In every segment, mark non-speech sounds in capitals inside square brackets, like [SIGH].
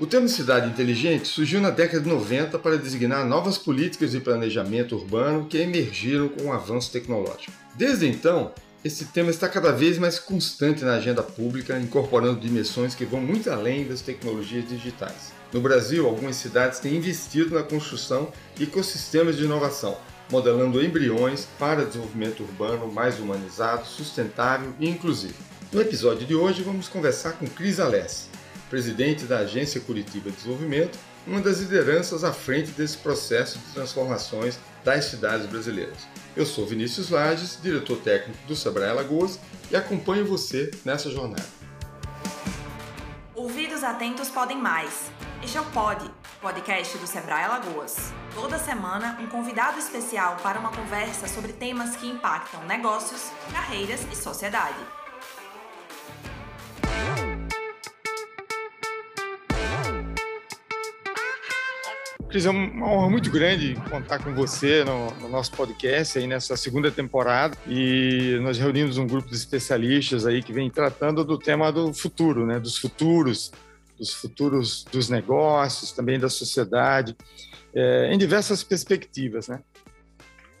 O termo cidade inteligente surgiu na década de 90 para designar novas políticas de planejamento urbano que emergiram com o avanço tecnológico. Desde então, esse tema está cada vez mais constante na agenda pública, incorporando dimensões que vão muito além das tecnologias digitais. No Brasil, algumas cidades têm investido na construção de ecossistemas de inovação, modelando embriões para desenvolvimento urbano mais humanizado, sustentável e inclusivo. No episódio de hoje, vamos conversar com Cris Alessi, presidente da Agência Curitiba de Desenvolvimento, uma das lideranças à frente desse processo de transformações das cidades brasileiras. Eu sou Vinícius Lages, diretor técnico do Sebrae Alagoas e acompanho você nessa jornada. Ouvidos atentos podem mais. Este é o Pod, podcast do Sebrae Alagoas. Toda semana, um convidado especial para uma conversa sobre temas que impactam negócios, carreiras e sociedade. Cris, é uma honra muito grande contar com você no, no, nosso podcast aí nessa segunda temporada e nós reunimos um grupo de especialistas aí que vem tratando do tema do futuro, né, dos futuros, dos futuros dos negócios, também da sociedade, é, em diversas perspectivas, né.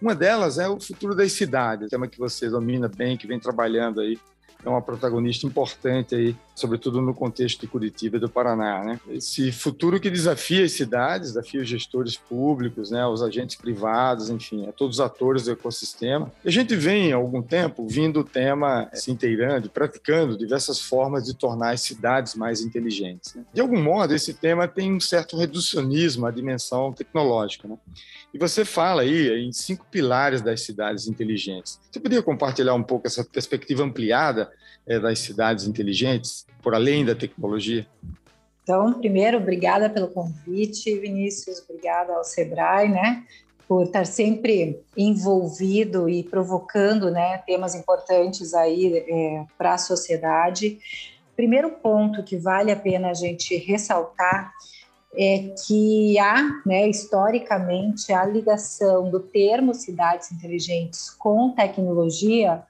Uma delas é o futuro das cidades, tema que você domina bem, que vem trabalhando aí é uma protagonista importante aí, sobretudo no contexto de Curitiba e do Paraná, né? Esse futuro que desafia as cidades, desafia os gestores públicos, né, os agentes privados, enfim, a todos os atores do ecossistema. E a gente vem há algum tempo vindo o tema se inteirando, praticando diversas formas de tornar as cidades mais inteligentes. Né? De algum modo, esse tema tem um certo reducionismo à dimensão tecnológica, né? E você fala aí em cinco pilares das cidades inteligentes. Você poderia compartilhar um pouco essa perspectiva ampliada é, das cidades inteligentes, por além da tecnologia? Então, primeiro, obrigada pelo convite, Vinícius, obrigada ao Sebrae, né, por estar sempre envolvido e provocando, né, temas importantes aí é, para a sociedade. Primeiro ponto que vale a pena a gente ressaltar é que há, né, historicamente, a ligação do termo cidades inteligentes com tecnologia,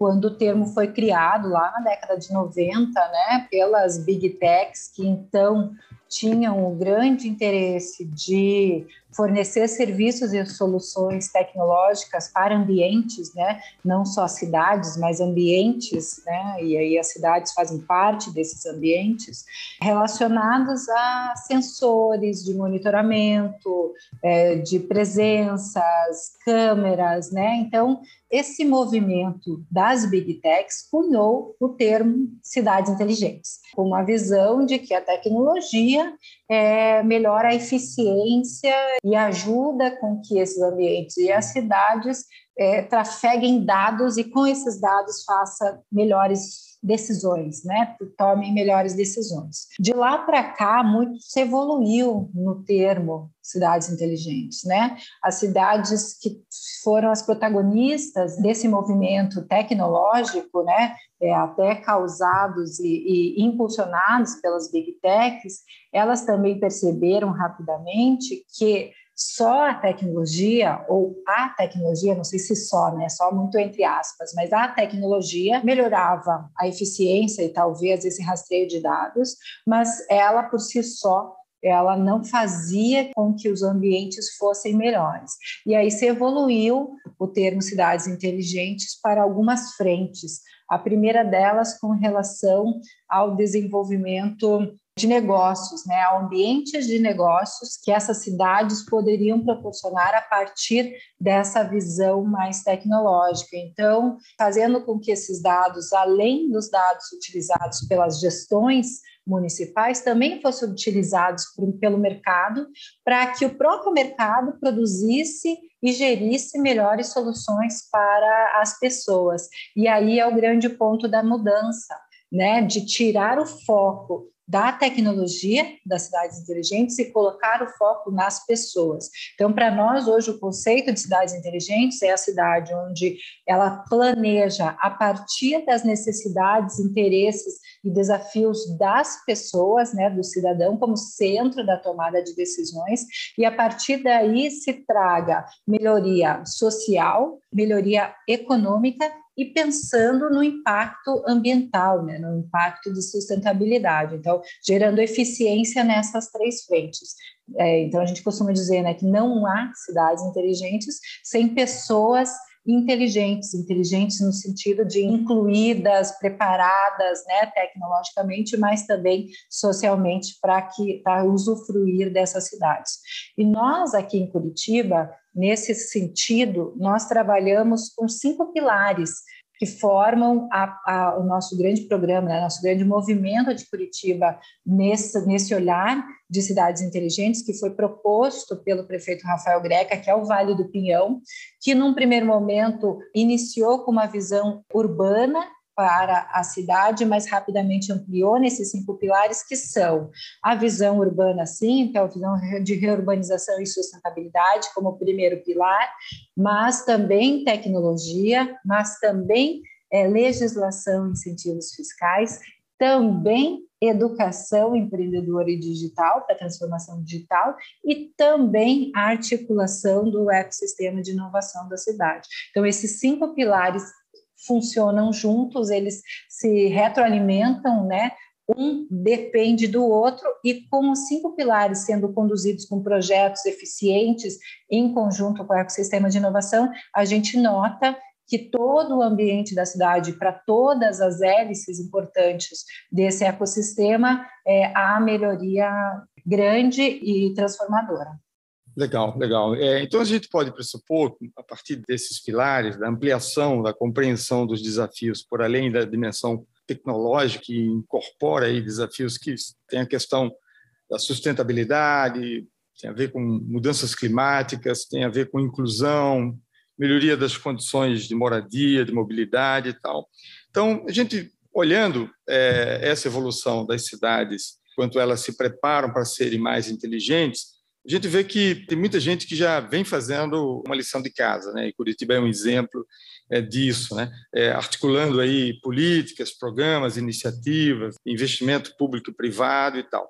quando o termo foi criado lá na década de 90, né, pelas big techs, que então tinham o grande interesse de fornecer serviços e soluções tecnológicas para ambientes, né? não só cidades, mas ambientes, né? e aí as cidades fazem parte desses ambientes, relacionados a sensores de monitoramento, é, de presenças, câmeras. Né? Então, esse movimento das big techs cunhou o termo cidades inteligentes, com uma visão de que a tecnologia é, melhora a eficiência e ajuda com que esses ambientes e as cidades é, trafeguem dados e com esses dados faça melhores decisões, né? Tomem melhores decisões. De lá para cá, muito se evoluiu no termo cidades inteligentes, né? As cidades que foram as protagonistas desse movimento tecnológico, né? É, até causados e, e impulsionados pelas big techs, elas também perceberam rapidamente que só a tecnologia, ou a tecnologia, não sei se só, né? Só muito entre aspas, mas a tecnologia melhorava a eficiência e talvez esse rastreio de dados, mas ela por si só ela não fazia com que os ambientes fossem melhores. E aí se evoluiu o termo cidades inteligentes para algumas frentes. A primeira delas com relação ao desenvolvimento de negócios, né, a ambientes de negócios que essas cidades poderiam proporcionar a partir dessa visão mais tecnológica. Então, fazendo com que esses dados, além dos dados utilizados pelas gestões municipais, também fossem utilizados por, pelo mercado, para que o próprio mercado produzisse e gerisse melhores soluções para as pessoas. E aí é o grande ponto da mudança. Né, de tirar o foco da tecnologia das cidades inteligentes e colocar o foco nas pessoas. Então, para nós, hoje, o conceito de cidades inteligentes é a cidade onde ela planeja a partir das necessidades, interesses e desafios das pessoas, né, do cidadão como centro da tomada de decisões, e a partir daí se traga melhoria social, melhoria econômica e pensando no impacto ambiental, né, no impacto de sustentabilidade. Então, gerando eficiência nessas três frentes. É, então, a gente costuma dizer né, que não há cidades inteligentes sem pessoas inteligentes, inteligentes no sentido de incluídas, preparadas, né, tecnologicamente, mas também socialmente para que para usufruir dessas cidades. E nós aqui em Curitiba, nesse sentido, nós trabalhamos com cinco pilares que formam a, a, o nosso grande programa, né, nosso grande movimento de Curitiba nesse, nesse olhar de cidades inteligentes, que foi proposto pelo prefeito Rafael Greca, que é o Vale do Pinhão, que num primeiro momento iniciou com uma visão urbana para a cidade, mas rapidamente ampliou nesses cinco pilares, que são a visão urbana, sim, é a visão de reurbanização e sustentabilidade como primeiro pilar, mas também tecnologia, mas também é, legislação incentivos fiscais, também educação empreendedora e digital para transformação digital e também a articulação do ecossistema de inovação da cidade. Então, esses cinco pilares funcionam juntos, eles se retroalimentam, né? Um depende do outro, e com os cinco pilares sendo conduzidos com projetos eficientes em conjunto com o ecossistema de inovação, a gente nota que todo o ambiente da cidade, para todas as hélices importantes desse ecossistema, é, há melhoria grande e transformadora. Legal, legal. É, então a gente pode pressupor, a partir desses pilares, da ampliação, da compreensão dos desafios, por além da dimensão tecnológica, que incorpora aí desafios que tem a questão da sustentabilidade, tem a ver com mudanças climáticas, tem a ver com inclusão, melhoria das condições de moradia, de mobilidade e tal. Então, a gente olhando é, essa evolução das cidades, quanto elas se preparam para serem mais inteligentes, a gente vê que tem muita gente que já vem fazendo uma lição de casa, né? E Curitiba é um exemplo é, disso, né? É, articulando aí políticas, programas, iniciativas, investimento público e privado e tal,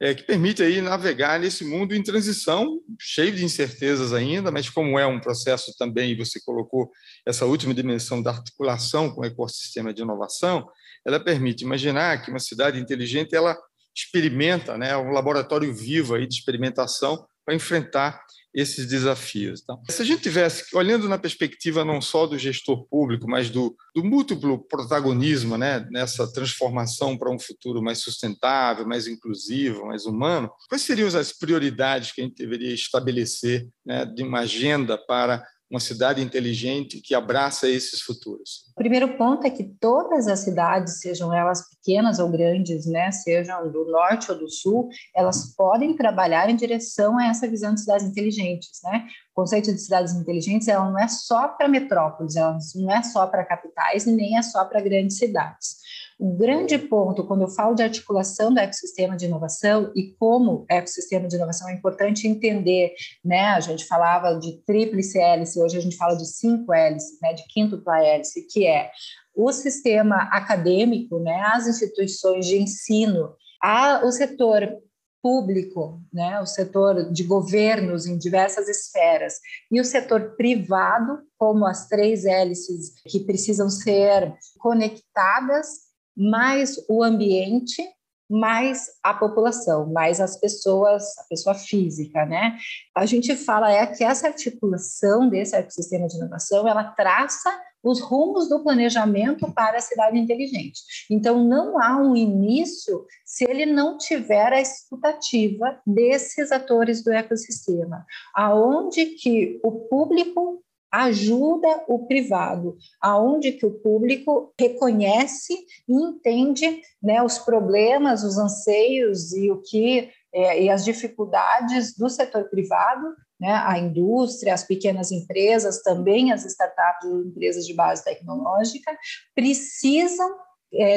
é, que permite aí navegar nesse mundo em transição, cheio de incertezas ainda, mas como é um processo também, você colocou essa última dimensão da articulação com o ecossistema de inovação, ela permite imaginar que uma cidade inteligente ela experimenta, né, um laboratório vivo aí de experimentação para enfrentar esses desafios. Então, se a gente tivesse, olhando na perspectiva não só do gestor público, mas do, do múltiplo protagonismo né, nessa transformação para um futuro mais sustentável, mais inclusivo, mais humano, quais seriam as prioridades que a gente deveria estabelecer né, de uma agenda para uma cidade inteligente que abraça esses futuros? O primeiro ponto é que todas as cidades, sejam elas pequenas ou grandes, né, sejam do norte ou do sul, elas podem trabalhar em direção a essa visão de cidades inteligentes, né? O conceito de cidades inteligentes, ela não é só para metrópoles, ela não é só para capitais nem é só para grandes cidades. O grande ponto, quando eu falo de articulação do ecossistema de inovação e como ecossistema de inovação é importante entender, né? A gente falava de tríplice hélice, hoje a gente fala de cinco hélices, né? De quíntupla hélice, que é o sistema acadêmico, né? As instituições de ensino, a, o setor público, né, o setor de governos em diversas esferas, e o setor privado, como as três hélices que precisam ser conectadas mais o ambiente, mais a população, mais as pessoas, a pessoa física, né? A gente fala é que essa articulação desse ecossistema de inovação, ela traça os rumos do planejamento para a cidade inteligente. Então, não há um início se ele não tiver a escutativa desses atores do ecossistema, aonde que o público ajuda o privado, aonde que o público reconhece e entende né, os problemas, os anseios e o que é, e as dificuldades do setor privado, né, a indústria, as pequenas empresas, também as startups empresas de base tecnológica precisam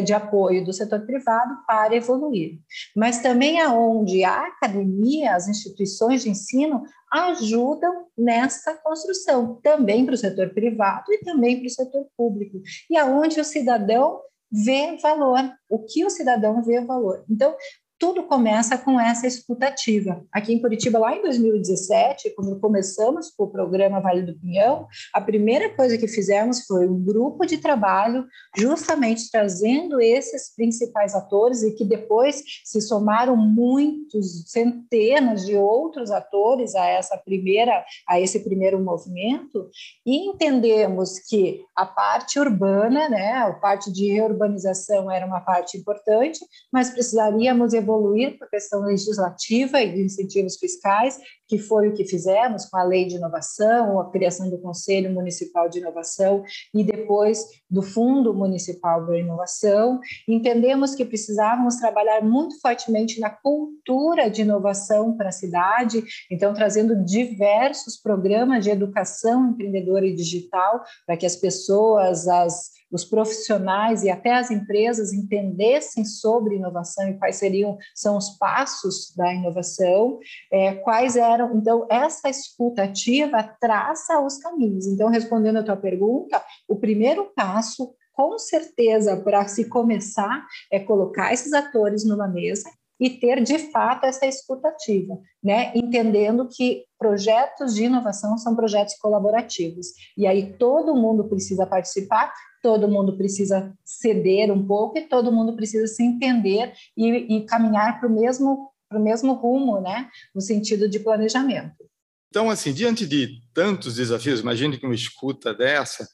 de apoio do setor privado para evoluir. Mas também aonde a academia, as instituições de ensino ajudam nessa construção, também para o setor privado e também para o setor público. E aonde o cidadão vê valor, o que o cidadão vê valor. Então, tudo começa com essa escutativa. Aqui em Curitiba, lá em 2017, quando começamos com o programa Vale do Pinhão, a primeira coisa que fizemos foi um grupo de trabalho, justamente trazendo esses principais atores e que depois se somaram muitos, centenas de outros atores a essa primeira, a esse primeiro movimento, e entendemos que a parte urbana, né, a parte de reurbanização era uma parte importante, mas precisaríamos evoluir evoluir para a questão legislativa e de incentivos fiscais, que foi o que fizemos com a lei de inovação, a criação do Conselho Municipal de Inovação e depois do Fundo Municipal da Inovação. Entendemos que precisávamos trabalhar muito fortemente na cultura de inovação para a cidade, então trazendo diversos programas de educação empreendedora e digital para que as pessoas, as os profissionais e até as empresas entendessem sobre inovação e quais seriam são os passos da inovação, é, quais eram. Então, essa escutativa traça os caminhos. Então, respondendo a tua pergunta, o primeiro passo com certeza, para se começar, é colocar esses atores numa mesa e ter de fato essa escutativa, né? Entendendo que projetos de inovação são projetos colaborativos e aí todo mundo precisa participar todo mundo precisa ceder um pouco e todo mundo precisa se entender e, e caminhar para o mesmo, mesmo rumo, né, no sentido de planejamento. Então, assim, diante de tantos desafios, imagine que uma escuta dessa,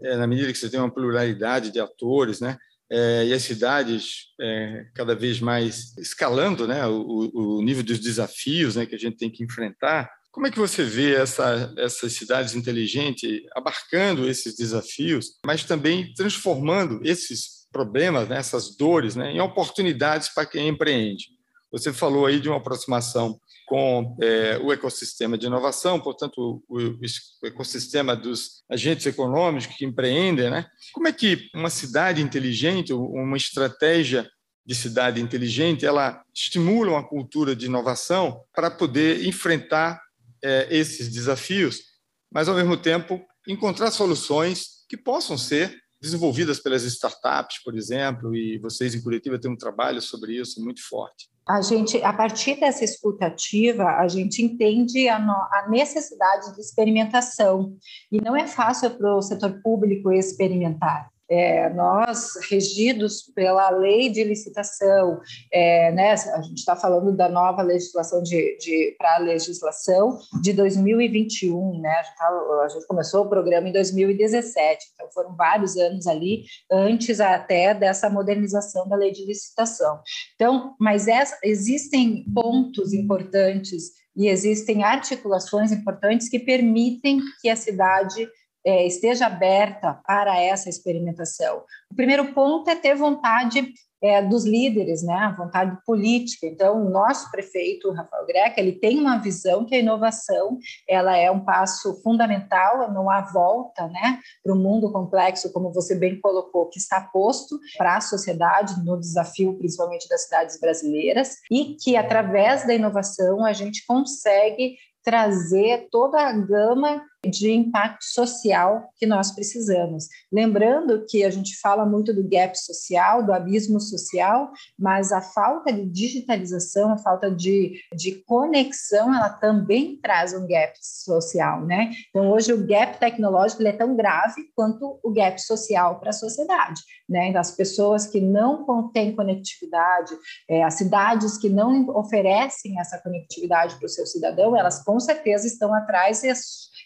é, na medida que você tem uma pluralidade de atores, né, é, e as cidades é, cada vez mais escalando né, o, o, nível dos desafios né, que a gente tem que enfrentar, como é que você vê essa, essas cidades inteligentes abarcando esses desafios, mas também transformando esses problemas, né, essas dores, né, em oportunidades para quem empreende? Você falou aí de uma aproximação com é, o ecossistema de inovação, portanto, o, o, ecossistema dos agentes econômicos que empreendem. Né? Como é que uma cidade inteligente, uma estratégia de cidade inteligente, ela estimula uma cultura de inovação para poder enfrentar é, esses desafios, mas, ao mesmo tempo, encontrar soluções que possam ser desenvolvidas pelas startups, por exemplo, e vocês em Curitiba têm um trabalho sobre isso muito forte. A gente, a partir dessa escutativa, a gente entende a, no, a necessidade de experimentação e não é fácil para o setor público experimentar. É, nós, regidos pela lei de licitação, é, né, a gente está falando da nova legislação de, de para a legislação de 2021, né, a gente, tá, a gente, começou o programa em 2017, então foram vários anos ali, antes até dessa modernização da lei de licitação. Então, mas essa, existem pontos importantes e existem articulações importantes que permitem que a cidade é, esteja aberta para essa experimentação. O primeiro ponto é ter vontade é, dos líderes, né, vontade política. Então, o nosso prefeito, Rafael Greca, ele tem uma visão que a inovação ela é um passo fundamental, não há volta né, para o mundo complexo, como você bem colocou, que está posto para a sociedade, no desafio principalmente das cidades brasileiras, e que através da inovação a gente consegue trazer toda a gama de impacto social que nós precisamos. Lembrando que a gente fala muito do gap social, do abismo social, mas a falta de digitalização, a falta de, de conexão, ela também traz um gap social, né? Então, hoje o gap tecnológico é tão grave quanto o gap social para a sociedade, né? Então, as pessoas que não têm conectividade, é, as cidades que não oferecem essa conectividade para o seu cidadão, elas com certeza estão atrás e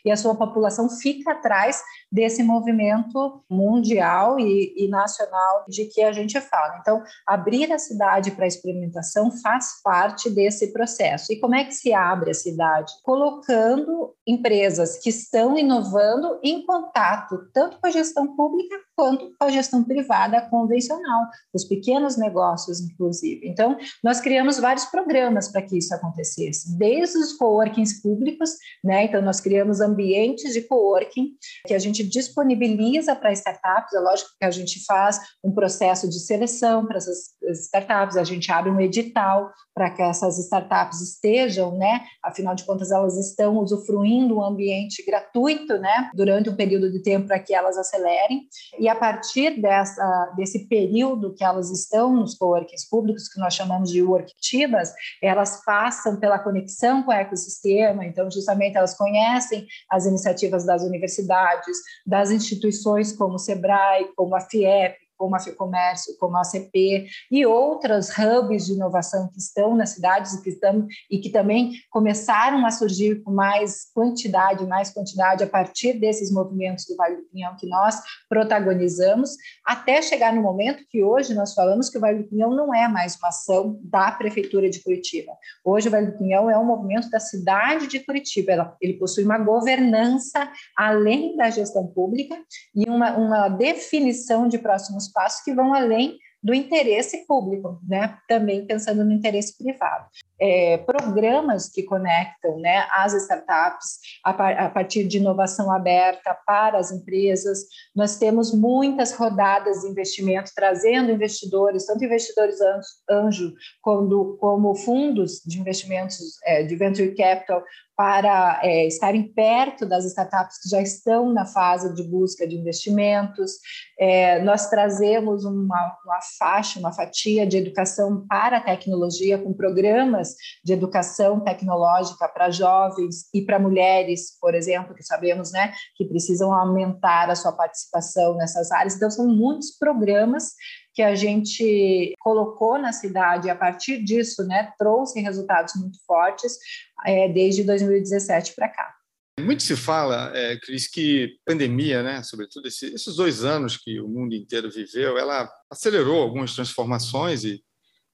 e a sua população fica atrás desse movimento mundial e, e nacional de que a gente fala. Então, abrir a cidade para experimentação faz parte desse processo. E como é que se abre a cidade? Colocando empresas que estão inovando em contato tanto com a gestão pública quanto com a gestão privada convencional, os pequenos negócios, inclusive. Então, nós criamos vários programas para que isso acontecesse, desde os coworkings públicos, né? Então, nós criamos ambientes de coworking que a gente disponibiliza para startups. É lógico que a gente faz um processo de seleção para essas startups, a gente abre um edital para que essas startups estejam, né? Afinal de contas, elas estão usufruindo um ambiente gratuito, né, durante um período de tempo para que elas acelerem. E a partir dessa, desse período que elas estão nos coworkings públicos, que nós chamamos de worktibas, elas passam pela conexão com o ecossistema, então, justamente, elas conhecem as iniciativas das universidades, das instituições como o SEBRAE, como a FIEP, como a FEComércio, como a ACP e outras hubs de inovação que estão nas cidades e que, estão, e que também começaram a surgir com mais quantidade, mais quantidade a partir desses movimentos do Vale do Pinhão que nós protagonizamos, até chegar no momento que hoje nós falamos que o Vale do Pinhão não é mais uma ação da Prefeitura de Curitiba. Hoje o Vale do Pinhão é um movimento da cidade de Curitiba, ele possui uma governança além da gestão pública e uma, uma definição de próximos passos que vão além do interesse público, né? também pensando no interesse privado. É, programas que conectam né, as startups a, par a, partir de inovação aberta para as empresas. Nós temos muitas rodadas de investimento, trazendo investidores, tanto investidores anjo como, como fundos de investimentos é, de venture capital, para é, estarem perto das startups que já estão na fase de busca de investimentos. É, nós trazemos uma, uma, faixa, uma fatia de educação para a tecnologia, com programas de educação tecnológica para jovens e para mulheres, por exemplo, que sabemos né, que precisam aumentar a sua participação nessas áreas. Então, são muitos programas que a gente colocou na cidade a partir disso, né, trouxe resultados muito fortes é, desde 2017 para cá. Muito se fala, é, Cris, que pandemia, né, sobretudo esse, esses dois anos que o mundo inteiro viveu, ela acelerou algumas transformações e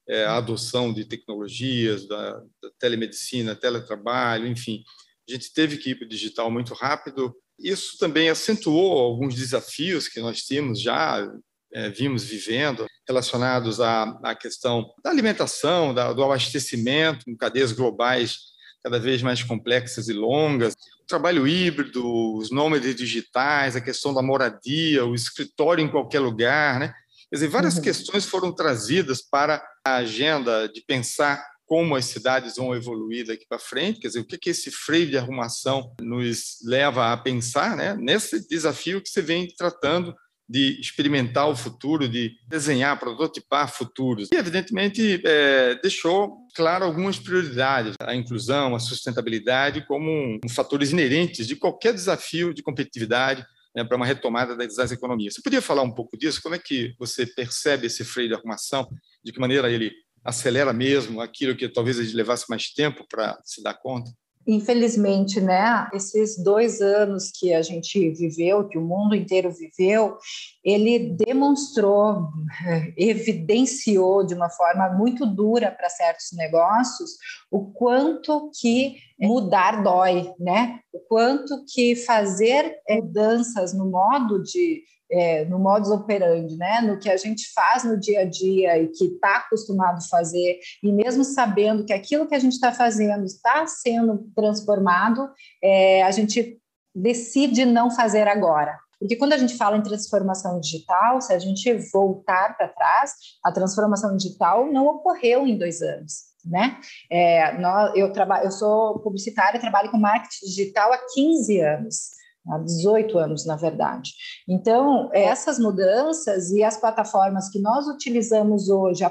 é, a adoção de tecnologias, da, da telemedicina, teletrabalho, enfim. A gente teve que ir para o digital muito rápido. Isso também acentuou alguns desafios que nós tínhamos já é, vimos vivendo, relacionados à, à questão da alimentação, da, do abastecimento, cadeias globais cada vez mais complexas e longas, o trabalho híbrido, os nômades digitais, a questão da moradia, o escritório em qualquer lugar, né? Quer dizer, várias uhum. questões foram trazidas para a agenda de pensar como as cidades vão evoluir daqui para frente, quer dizer, o que, que esse freio de arrumação nos leva a pensar né, nesse desafio que você vem tratando de experimentar o futuro, de desenhar, prototipar futuros. E, evidentemente, é, deixou claro algumas prioridades, a inclusão, a sustentabilidade como um, fatores inerentes de qualquer desafio de competitividade né, para uma retomada das economias. Você podia falar um pouco disso? Como é que você percebe esse freio de arrumação? De que maneira ele acelera mesmo aquilo que talvez ele levasse mais tempo para se dar conta? Infelizmente, né, esses dois anos que a gente viveu, que o mundo inteiro viveu, ele demonstrou, [LAUGHS] evidenciou de uma forma muito dura para certos negócios o quanto que mudar dói, né? O quanto que fazer mudanças no modo de é, no modus operandi, né? no que a gente faz no dia a dia e que está acostumado a fazer, e mesmo sabendo que aquilo que a gente está fazendo está sendo transformado, é, a gente decide não fazer agora. Porque quando a gente fala em transformação digital, se a gente voltar para trás, a transformação digital não ocorreu em dois anos. Né? É, nós, eu, trabalho, eu sou publicitária, trabalho com marketing digital há 15 anos há 18 anos, na verdade. Então, essas mudanças e as plataformas que nós utilizamos hoje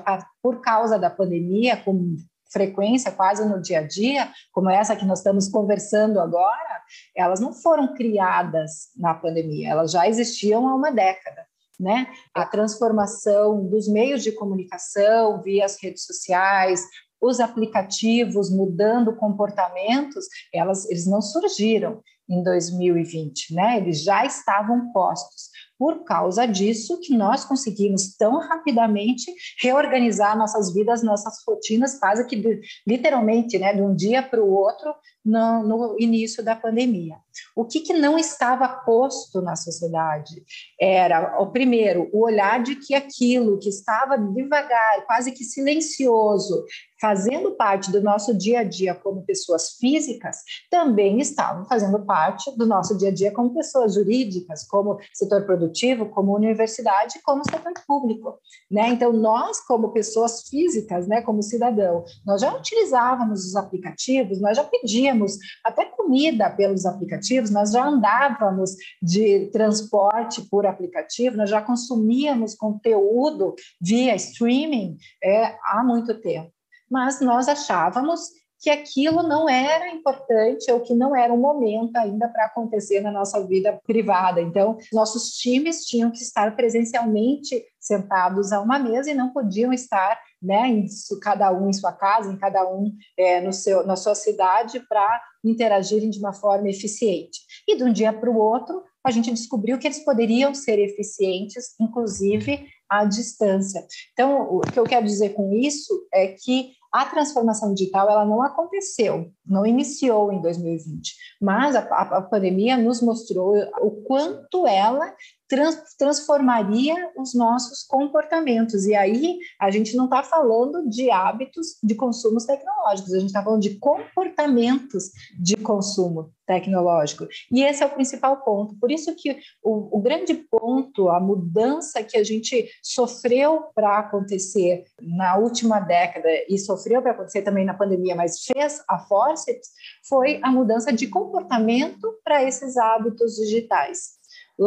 por causa da pandemia, com frequência quase no dia a dia, como essa que nós estamos conversando agora, elas não foram criadas na pandemia, elas já existiam há uma década. Né? A transformação dos meios de comunicação via as redes sociais, os aplicativos mudando comportamentos, elas, eles não surgiram em 2020, né? Eles já estavam postos. Por causa disso que nós conseguimos tão rapidamente reorganizar nossas vidas, nossas rotinas, quase que literalmente, né, de um dia para o outro, no, no, início da pandemia. O que, que não estava posto na sociedade? Era, o primeiro, o olhar de que aquilo que estava devagar, quase que silencioso, fazendo parte do nosso dia a dia como pessoas físicas, também estavam fazendo parte do nosso dia a dia como pessoas jurídicas, como setor produtivo, como universidade, como setor público, né? Então nós como pessoas físicas, né, como cidadão, nós já utilizávamos os aplicativos, nós já pedíamos até comida pelos aplicativos, nós já andávamos de transporte por aplicativo, nós já consumíamos conteúdo via streaming é, há muito tempo. Mas nós achávamos que aquilo não era importante ou que não era um momento ainda para acontecer na nossa vida privada. Então, nossos times tinham que estar presencialmente sentados a uma mesa e não podiam estar, né, em, cada um em sua casa, em cada um é, no seu, na sua cidade, para interagirem de uma forma eficiente. E de um dia para o outro, a gente descobriu que eles poderiam ser eficientes, inclusive à distância. Então, o que eu quero dizer com isso é que a transformação digital ela não aconteceu, não iniciou em 2020, mas a, a, pandemia nos mostrou o quanto ela trans, transformaria os nossos comportamentos. E aí a gente não está falando de hábitos de consumos tecnológicos, a gente está falando de comportamentos de consumo tecnológico. E esse é o principal ponto. Por isso que o, o grande ponto, a mudança que a gente sofreu para acontecer na última década e sofreu para acontecer também na pandemia, mas fez a forceps, foi a mudança de comportamento para esses hábitos digitais.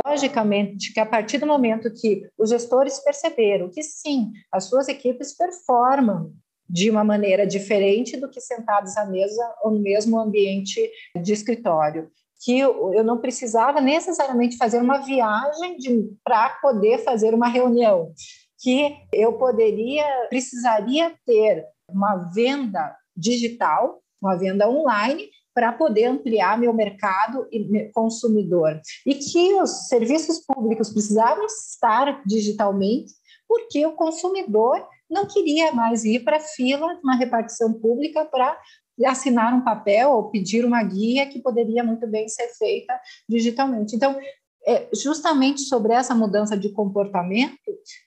Logicamente que a partir do momento que os gestores perceberam que sim, as suas equipes performam de uma maneira diferente do que sentados à mesa ou no mesmo ambiente de escritório, que eu não precisava necessariamente fazer uma viagem para poder fazer uma reunião, que eu poderia, precisaria ter uma venda digital, uma venda online, para poder ampliar meu mercado e consumidor. E que os serviços públicos precisavam estar digitalmente, porque o consumidor não queria mais ir para a fila, uma repartição pública para assinar um papel ou pedir uma guia que poderia muito bem ser feita digitalmente. Então, é justamente sobre essa mudança de comportamento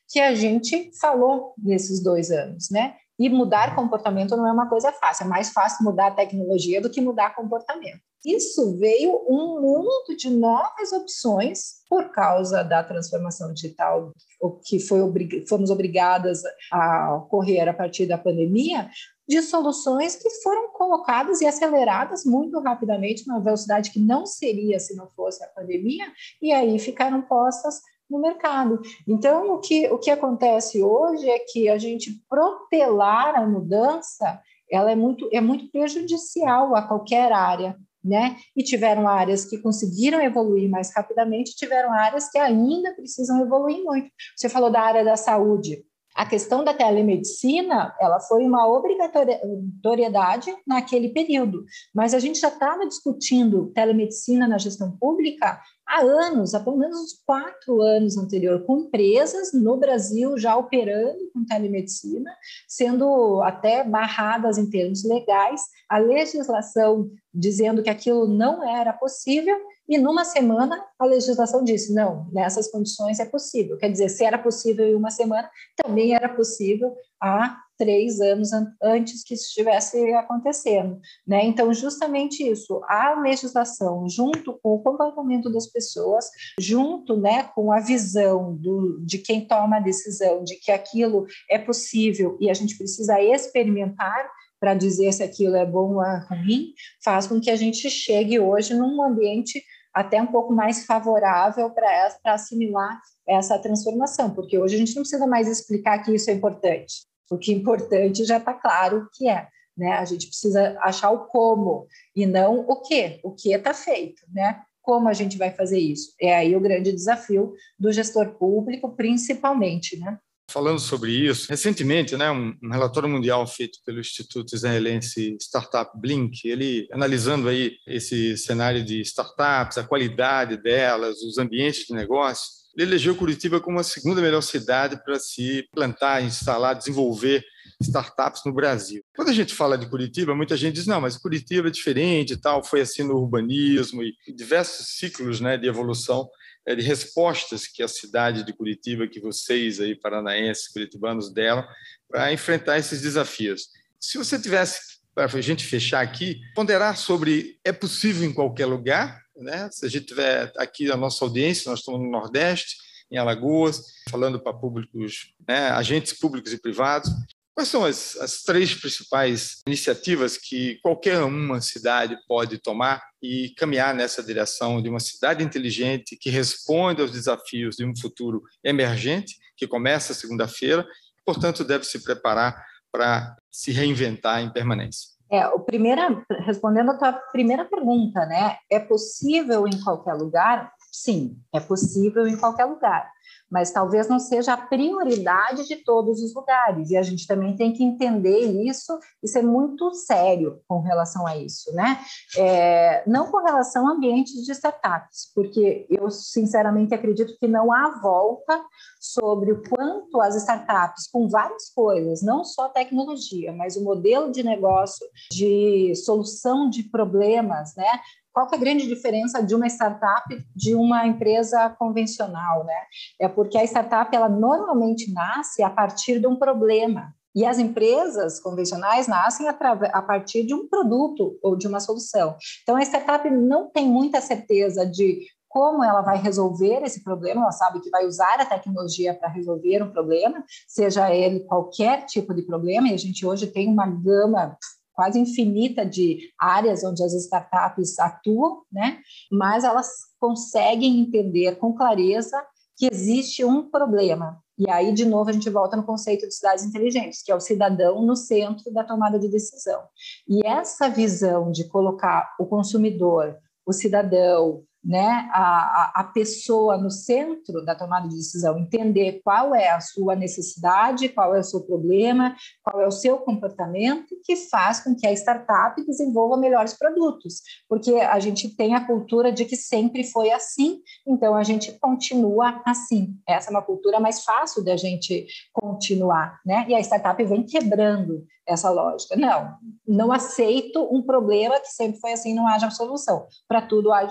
que a gente falou nesses dois anos, né? E mudar comportamento não é uma coisa fácil, é mais fácil mudar a tecnologia do que mudar comportamento. Isso veio um mundo de novas opções por causa da transformação digital, o que foi fomos obrigadas a ocorrer a partir da pandemia, de soluções que foram colocadas e aceleradas muito rapidamente, numa velocidade que não seria se não fosse a pandemia, e aí ficaram postas no mercado. Então, o que, o que acontece hoje é que a gente protelar a mudança ela é muito, é muito prejudicial a qualquer área, né? E tiveram áreas que conseguiram evoluir mais rapidamente, tiveram áreas que ainda precisam evoluir muito. Você falou da área da saúde. A questão da telemedicina, ela foi uma obrigatoriedade naquele período, mas a gente já estava discutindo telemedicina na gestão pública há anos, há pelo menos uns quatro anos anterior, com empresas no Brasil já operando com telemedicina, sendo até barradas em termos legais, a legislação dizendo que aquilo não era possível, e numa semana a legislação disse: não, nessas condições é possível. Quer dizer, se era possível em uma semana, também era possível há três anos antes que isso estivesse acontecendo. Né? Então, justamente isso, a legislação, junto com o comportamento das pessoas, junto né, com a visão do, de quem toma a decisão de que aquilo é possível e a gente precisa experimentar para dizer se aquilo é bom ou é ruim, faz com que a gente chegue hoje num ambiente até um pouco mais favorável para assimilar essa transformação, porque hoje a gente não precisa mais explicar que isso é importante. O que é importante já está claro que é. Né? A gente precisa achar o como e não o que. O que está feito, né? Como a gente vai fazer isso? É aí o grande desafio do gestor público, principalmente, né? falando sobre isso, recentemente, né, um, um, relatório mundial feito pelo Instituto Israelense Startup Blink, ele analisando aí esse cenário de startups, a qualidade delas, os ambientes de negócio, ele elegeu Curitiba como a segunda melhor cidade para se plantar, instalar, desenvolver startups no Brasil. Quando a gente fala de Curitiba, muita gente diz, não, mas Curitiba é diferente e tal, foi assim no urbanismo e diversos ciclos né, de evolução é, de respostas que a cidade de Curitiba, que vocês aí, paranaenses, curitibanos, deram para enfrentar esses desafios. Se você tivesse, para a gente fechar aqui, ponderar sobre é possível em qualquer lugar, né? se a gente tiver aqui a nossa audiência, nós estamos no Nordeste, em Alagoas, falando para públicos, né, agentes públicos e privados. Quais são as, as, três principais iniciativas que qualquer uma cidade pode tomar e caminhar nessa direção de uma cidade inteligente que responde aos desafios de um futuro emergente, que começa segunda-feira, portanto, deve se preparar para se reinventar em permanência? É, o primeira, respondendo a tua primeira pergunta, né? É possível em qualquer lugar? Sim, é possível em qualquer lugar mas talvez não seja a prioridade de todos os lugares. E a gente também tem que entender isso e ser muito sério com relação a isso, né? É, não com relação a ambientes de startups, porque eu sinceramente acredito que não há volta sobre o quanto as startups, com várias coisas, não só tecnologia, mas o modelo de negócio, de solução de problemas, né? Qual é a grande diferença de uma startup de uma empresa convencional, né? É porque a startup ela normalmente nasce a partir de um problema. E as empresas convencionais nascem a partir de um produto ou de uma solução. Então, a startup não tem muita certeza de como ela vai resolver esse problema, ela sabe que vai usar a tecnologia para resolver um problema, seja ele qualquer tipo de problema, e a gente hoje tem uma gama quase infinita de áreas onde as startups atuam, né? Mas elas conseguem entender com clareza que existe um problema. E aí, de novo, a gente volta no conceito de cidades inteligentes, que é o cidadão no centro da tomada de decisão. E essa visão de colocar o consumidor, o cidadão, né, a, a pessoa no centro da tomada de decisão, entender qual é a sua necessidade, qual é o seu problema, qual é o seu comportamento, que faz com que a startup desenvolva melhores produtos, porque a gente tem a cultura de que sempre foi assim, então a gente continua assim. Essa é uma cultura mais fácil da gente continuar, né? E a startup vem quebrando essa lógica. Não, não aceito um problema que sempre foi assim, não haja solução. Para tudo há,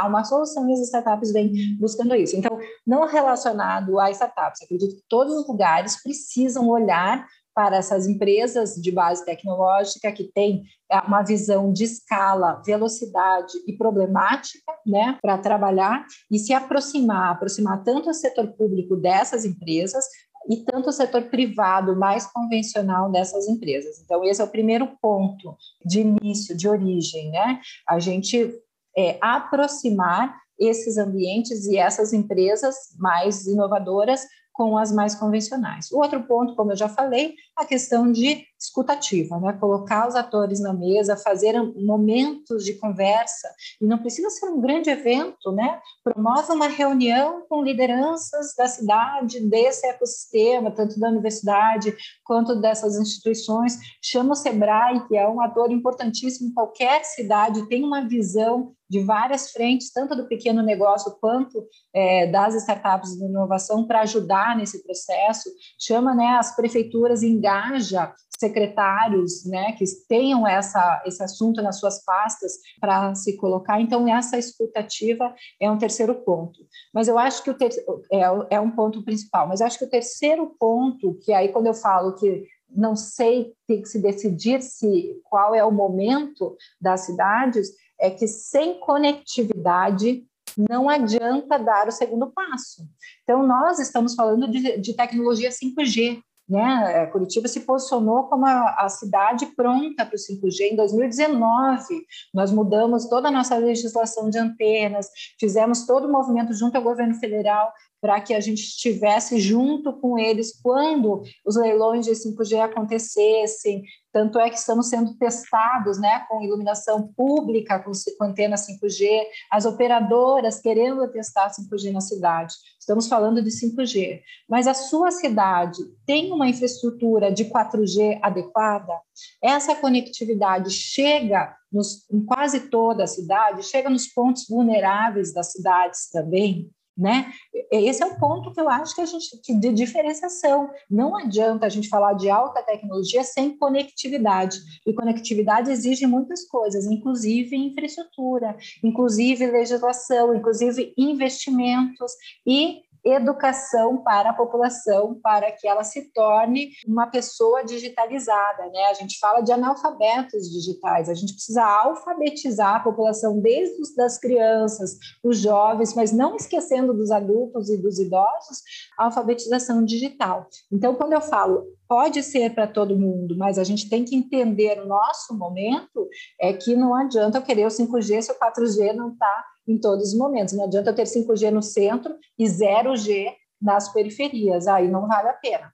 há uma solução e as startups vêm buscando isso. Então, não relacionado a startups, acredito que todos os lugares precisam olhar para essas empresas de base tecnológica que têm uma visão de escala, velocidade e problemática, né, para trabalhar e se aproximar, aproximar tanto o setor público dessas empresas e tanto o setor privado mais convencional dessas empresas. Então, esse é o primeiro ponto de início, de origem, né? A gente é, aproximar esses ambientes e essas empresas mais inovadoras com as mais convencionais. O outro ponto, como eu já falei, a questão de escutativa, né? Colocar os atores na mesa, fazer momentos de conversa, e não precisa ser um grande evento, né? Promove uma reunião com lideranças da cidade, desse ecossistema, tanto da universidade quanto dessas instituições. Chama o Sebrae, que é um ator importantíssimo em qualquer cidade, tem uma visão de várias frentes, tanto do pequeno negócio quanto é, das startups de inovação, para ajudar nesse processo. Chama né, as prefeituras, engaja secretários né, que tenham essa, esse assunto nas suas pastas para se colocar. Então, essa escutativa é um terceiro ponto. Mas eu acho que o ter, é, é um ponto principal. Mas acho que o terceiro ponto, que aí quando eu falo que não sei, tem que se decidir se qual é o momento das cidades, é que sem conectividade não adianta dar o segundo passo. Então, nós estamos falando de, de tecnologia 5G, né? É, Curitiba se posicionou como a, a cidade pronta para o 5G em 2019. Nós mudamos toda a nossa legislação de antenas, fizemos todo o movimento junto ao governo federal para que a gente estivesse junto com eles quando os leilões de 5G acontecessem. Tanto é que estamos sendo testados né, com iluminação pública, com, com antena 5G, as operadoras querendo testar 5G na cidade. Estamos falando de 5G. Mas a sua cidade tem uma infraestrutura de 4G adequada? Essa conectividade chega nos, em quase toda a cidade, chega nos pontos vulneráveis das cidades também? Né? Esse é o ponto que eu acho que a gente de diferenciação. Não adianta a gente falar de alta tecnologia sem conectividade. E conectividade exige muitas coisas, inclusive infraestrutura, inclusive legislação, inclusive investimentos e educação para a população, para que ela se torne uma pessoa digitalizada. Né? A gente fala de analfabetos digitais, a gente precisa alfabetizar a população desde as das crianças, os jovens, mas não esquecendo dos adultos e dos idosos, a alfabetização digital. Então, quando eu falo pode ser para todo mundo, mas a gente tem que entender o nosso momento, é que não adianta eu querer o 5G se o 4G não está em todos os momentos. Não adianta ter 5G no centro e 0G nas periferias, aí não vale a pena.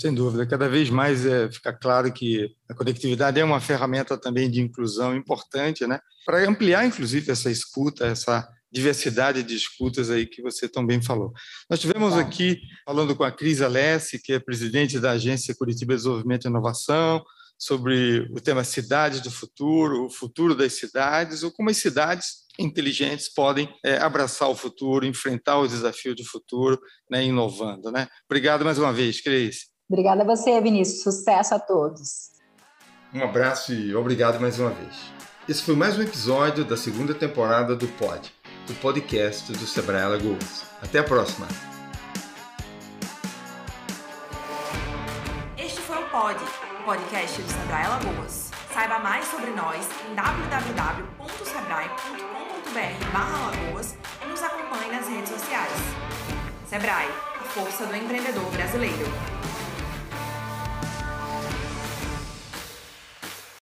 Sem dúvida, cada vez mais é, fica claro que a conectividade é uma ferramenta também de inclusão importante, né? Para ampliar, inclusive, essa escuta, essa diversidade de escutas aí que você também falou. Nós tivemos aqui falando com a Cris Alessi, que é presidente da Agência Curitiba de Desenvolvimento e Inovação, sobre o tema cidades do futuro, o futuro das cidades, ou como as cidades inteligentes podem é, abraçar o futuro, enfrentar os desafios do futuro, né, inovando. Né? Obrigado mais uma vez, Cris. Obrigada a você, Vinícius. Sucesso a todos. Um abraço e obrigado mais uma vez. Esse foi mais um episódio da segunda temporada do Pod, do podcast do Sebrae Alagoas. Até a próxima. Podcast do Sebrae Alagoas. Saiba mais sobre nós em www.sebrae.com.br/alagoas e nos acompanhe nas redes sociais. Sebrae, a força do empreendedor brasileiro.